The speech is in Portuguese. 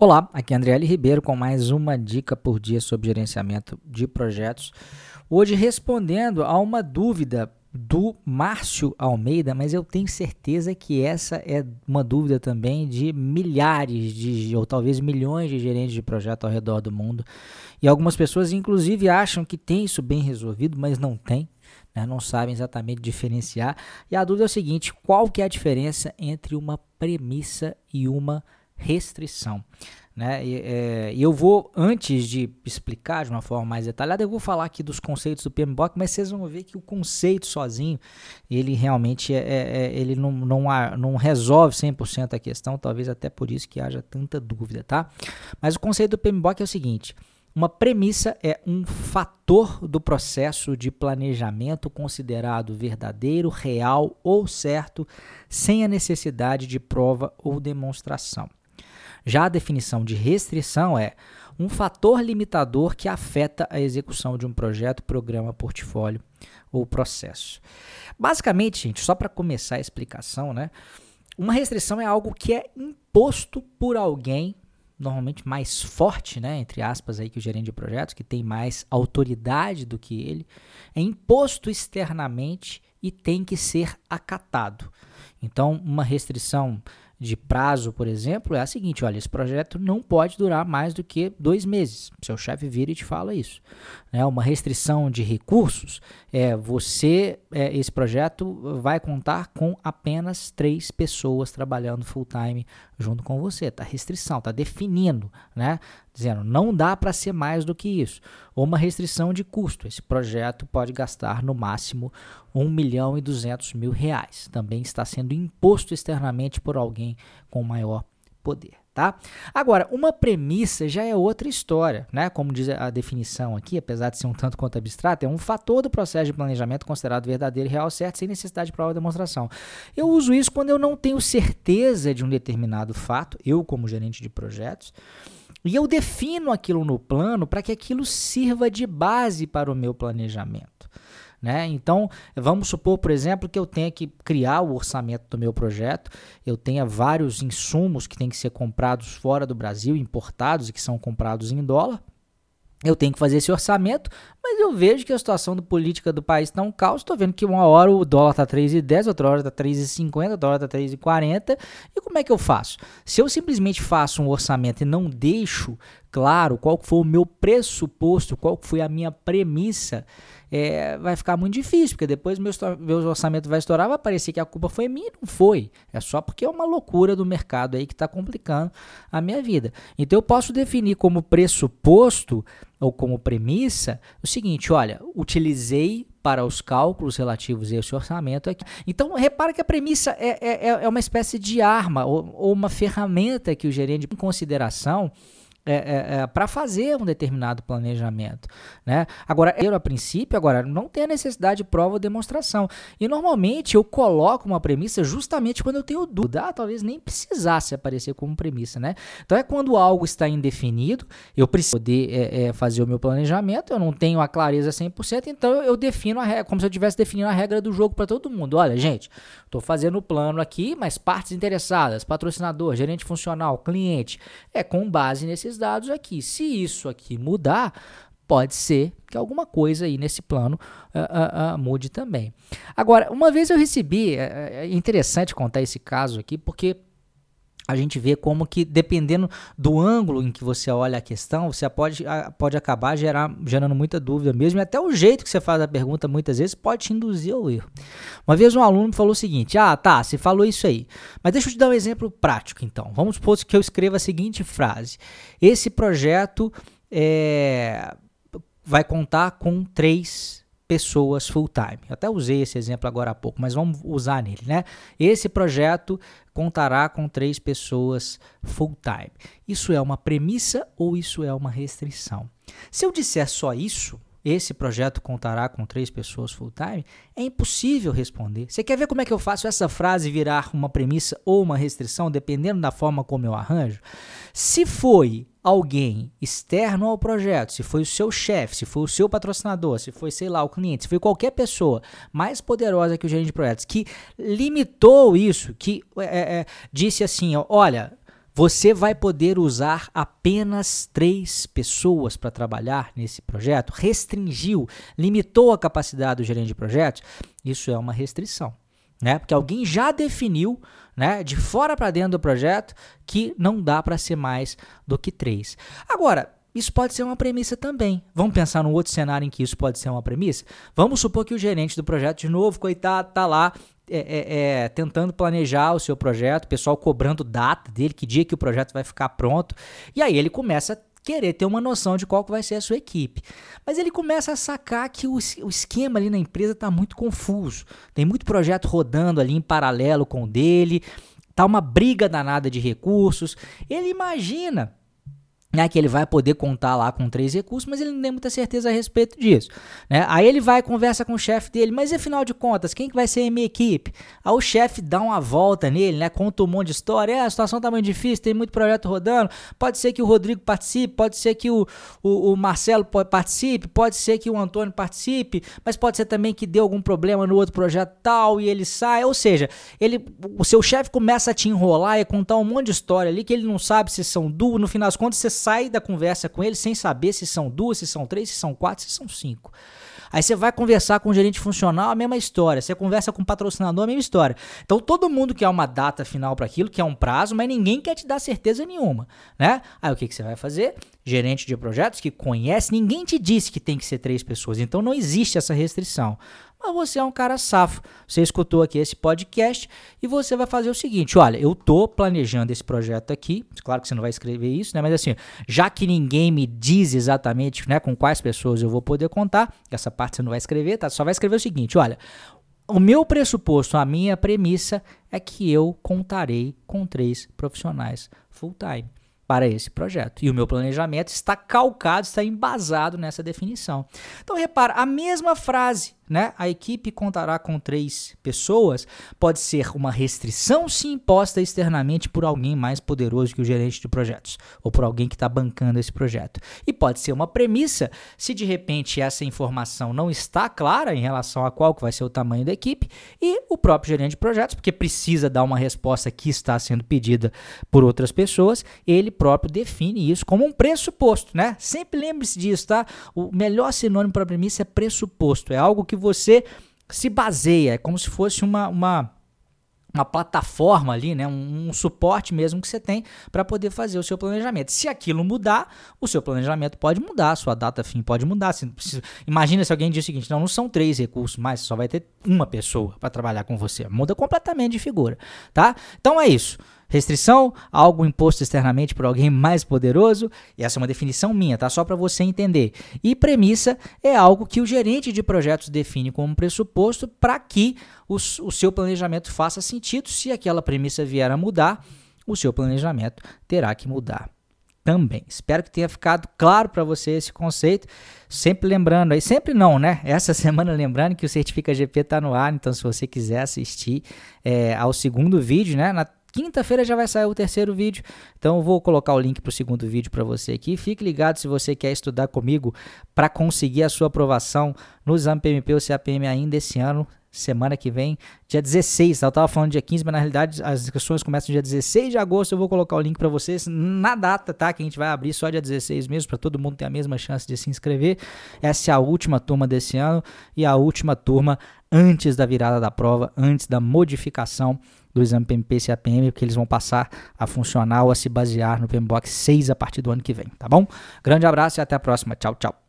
Olá, aqui é André L. Ribeiro com mais uma dica por dia sobre gerenciamento de projetos. Hoje respondendo a uma dúvida do Márcio Almeida, mas eu tenho certeza que essa é uma dúvida também de milhares de, ou talvez milhões de gerentes de projeto ao redor do mundo. E algumas pessoas, inclusive, acham que tem isso bem resolvido, mas não tem. Né? Não sabem exatamente diferenciar. E a dúvida é o seguinte: qual que é a diferença entre uma premissa e uma restrição. Né? E, é, eu vou, antes de explicar de uma forma mais detalhada, eu vou falar aqui dos conceitos do PMBOK, mas vocês vão ver que o conceito sozinho, ele realmente é, é, é ele não, não, não resolve 100% a questão, talvez até por isso que haja tanta dúvida, tá? Mas o conceito do PMBOK é o seguinte, uma premissa é um fator do processo de planejamento considerado verdadeiro, real ou certo, sem a necessidade de prova ou demonstração. Já a definição de restrição é um fator limitador que afeta a execução de um projeto, programa, portfólio ou processo. Basicamente, gente, só para começar a explicação, né? Uma restrição é algo que é imposto por alguém, normalmente mais forte, né, entre aspas aí que o gerente de projetos, que tem mais autoridade do que ele, é imposto externamente e tem que ser acatado. Então, uma restrição de prazo, por exemplo, é a seguinte: olha, esse projeto não pode durar mais do que dois meses. Seu chefe vira e te fala isso. Né? Uma restrição de recursos é você, é, esse projeto vai contar com apenas três pessoas trabalhando full time junto com você. Está restrição, está definindo, né? Dizendo não dá para ser mais do que isso. Ou uma restrição de custo. Esse projeto pode gastar no máximo 1 milhão e 200 mil reais. Também está sendo imposto externamente por alguém com maior poder. Tá? Agora, uma premissa já é outra história, né? Como diz a definição aqui, apesar de ser um tanto quanto abstrato, é um fator do processo de planejamento considerado verdadeiro real certo, sem necessidade de prova ou demonstração. Eu uso isso quando eu não tenho certeza de um determinado fato, eu como gerente de projetos, e eu defino aquilo no plano para que aquilo sirva de base para o meu planejamento. Né? Então, vamos supor, por exemplo, que eu tenha que criar o orçamento do meu projeto, eu tenha vários insumos que têm que ser comprados fora do Brasil, importados e que são comprados em dólar. Eu tenho que fazer esse orçamento, mas eu vejo que a situação do política do país está um caos. Estou vendo que uma hora o dólar está 3,10, outra hora está 3,50, outra hora está 3,40. E como é que eu faço? Se eu simplesmente faço um orçamento e não deixo claro qual foi o meu pressuposto, qual foi a minha premissa, é, vai ficar muito difícil, porque depois meu, meu orçamento vai estourar, vai parecer que a culpa foi minha, não foi. É só porque é uma loucura do mercado aí que está complicando a minha vida. Então eu posso definir como pressuposto ou como premissa o seguinte: olha, utilizei para os cálculos relativos a esse orçamento aqui. Então, repara que a premissa é, é, é uma espécie de arma ou, ou uma ferramenta que o gerente, em consideração, é, é, é, para fazer um determinado planejamento. Né? Agora, eu, a princípio, agora não tem a necessidade de prova ou demonstração. E normalmente eu coloco uma premissa justamente quando eu tenho dúvida. Ah, talvez nem precisasse aparecer como premissa. Né? Então é quando algo está indefinido, eu preciso poder é, é fazer o meu planejamento, eu não tenho a clareza 100%, então eu defino a regra, como se eu estivesse definindo a regra do jogo para todo mundo. Olha, gente, estou fazendo o plano aqui, mas partes interessadas, patrocinador, gerente funcional, cliente, é com base nesses dados aqui. Se isso aqui mudar, pode ser que alguma coisa aí nesse plano uh, uh, uh, mude também. Agora, uma vez eu recebi, é, é interessante contar esse caso aqui, porque a gente vê como que, dependendo do ângulo em que você olha a questão, você pode, pode acabar gerar, gerando muita dúvida mesmo, e até o jeito que você faz a pergunta muitas vezes pode te induzir ao erro. Uma vez um aluno me falou o seguinte: Ah, tá, você falou isso aí, mas deixa eu te dar um exemplo prático então. Vamos supor que eu escreva a seguinte frase: Esse projeto é, vai contar com três pessoas full time. Eu até usei esse exemplo agora há pouco, mas vamos usar nele, né? Esse projeto contará com três pessoas full time. Isso é uma premissa ou isso é uma restrição? Se eu disser só isso, esse projeto contará com três pessoas full time, é impossível responder. Você quer ver como é que eu faço essa frase virar uma premissa ou uma restrição, dependendo da forma como eu arranjo? Se foi alguém externo ao projeto, se foi o seu chefe, se foi o seu patrocinador, se foi, sei lá, o cliente, se foi qualquer pessoa mais poderosa que o gerente de projetos, que limitou isso, que é, é, disse assim: ó, olha, você vai poder usar apenas três pessoas para trabalhar nesse projeto, restringiu, limitou a capacidade do gerente de projetos, isso é uma restrição. Né? Porque alguém já definiu né, de fora para dentro do projeto que não dá para ser mais do que três. Agora, isso pode ser uma premissa também. Vamos pensar num outro cenário em que isso pode ser uma premissa? Vamos supor que o gerente do projeto, de novo, coitado, tá lá é, é, é, tentando planejar o seu projeto, o pessoal cobrando data dele, que dia que o projeto vai ficar pronto. E aí ele começa a querer ter uma noção de qual vai ser a sua equipe. Mas ele começa a sacar que o, o esquema ali na empresa está muito confuso. Tem muito projeto rodando ali em paralelo com o dele, tá uma briga danada de recursos. Ele imagina né, que ele vai poder contar lá com três recursos, mas ele não tem muita certeza a respeito disso. Né? Aí ele vai conversa com o chefe dele, mas afinal de contas, quem que vai ser a minha equipe? Aí o chefe dá uma volta nele, né, conta um monte de história, é, a situação tá muito difícil, tem muito projeto rodando, pode ser que o Rodrigo participe, pode ser que o, o, o Marcelo participe, pode ser que o Antônio participe, mas pode ser também que dê algum problema no outro projeto tal e ele sai, ou seja, ele, o seu chefe começa a te enrolar e contar um monte de história ali que ele não sabe se são duas, no final das contas você sai da conversa com ele sem saber se são duas, se são três, se são quatro, se são cinco. Aí você vai conversar com o gerente funcional, a mesma história. Você conversa com o patrocinador, a mesma história. Então todo mundo quer uma data final para aquilo, quer um prazo, mas ninguém quer te dar certeza nenhuma, né? Aí o que, que você vai fazer? Gerente de projetos que conhece, ninguém te disse que tem que ser três pessoas, então não existe essa restrição mas você é um cara safo. Você escutou aqui esse podcast e você vai fazer o seguinte: olha, eu tô planejando esse projeto aqui. Claro que você não vai escrever isso, né? Mas assim, já que ninguém me diz exatamente né, com quais pessoas eu vou poder contar, essa parte você não vai escrever, tá? Só vai escrever o seguinte: olha. O meu pressuposto, a minha premissa é que eu contarei com três profissionais full time para esse projeto. E o meu planejamento está calcado, está embasado nessa definição. Então, repara, a mesma frase né? A equipe contará com três pessoas. Pode ser uma restrição se imposta externamente por alguém mais poderoso que o gerente de projetos ou por alguém que está bancando esse projeto. E pode ser uma premissa se de repente essa informação não está clara em relação a qual que vai ser o tamanho da equipe e o próprio gerente de projetos, porque precisa dar uma resposta que está sendo pedida por outras pessoas, ele próprio define isso como um pressuposto, né? Sempre lembre-se disso, tá? O melhor sinônimo para premissa é pressuposto, é algo que você se baseia, é como se fosse uma, uma, uma plataforma ali, né? Um, um suporte mesmo que você tem para poder fazer o seu planejamento. Se aquilo mudar, o seu planejamento pode mudar, sua data fim pode mudar. Se, se, imagina se alguém diz o seguinte: não, não são três recursos mais, só vai ter uma pessoa para trabalhar com você. Muda completamente de figura, tá? Então é isso. Restrição, algo imposto externamente por alguém mais poderoso, e essa é uma definição minha, tá? Só para você entender. E premissa é algo que o gerente de projetos define como pressuposto para que os, o seu planejamento faça sentido. Se aquela premissa vier a mudar, o seu planejamento terá que mudar também. Espero que tenha ficado claro para você esse conceito. Sempre lembrando aí, sempre não, né? Essa semana lembrando que o Certifica GP está no ar, então se você quiser assistir é, ao segundo vídeo, né? Na Quinta-feira já vai sair o terceiro vídeo, então vou colocar o link para o segundo vídeo para você aqui. Fique ligado se você quer estudar comigo para conseguir a sua aprovação no exame PMP ou CAPM ainda esse ano, semana que vem, dia 16. Eu estava falando dia 15, mas na realidade as inscrições começam dia 16 de agosto. Eu vou colocar o link para vocês na data, tá? Que a gente vai abrir só dia 16 mesmo, para todo mundo ter a mesma chance de se inscrever. Essa é a última turma desse ano e a última turma antes da virada da prova, antes da modificação do exame PMP e CAPM, porque eles vão passar a funcionar ou a se basear no PMBOK 6 a partir do ano que vem, tá bom? Grande abraço e até a próxima. Tchau, tchau.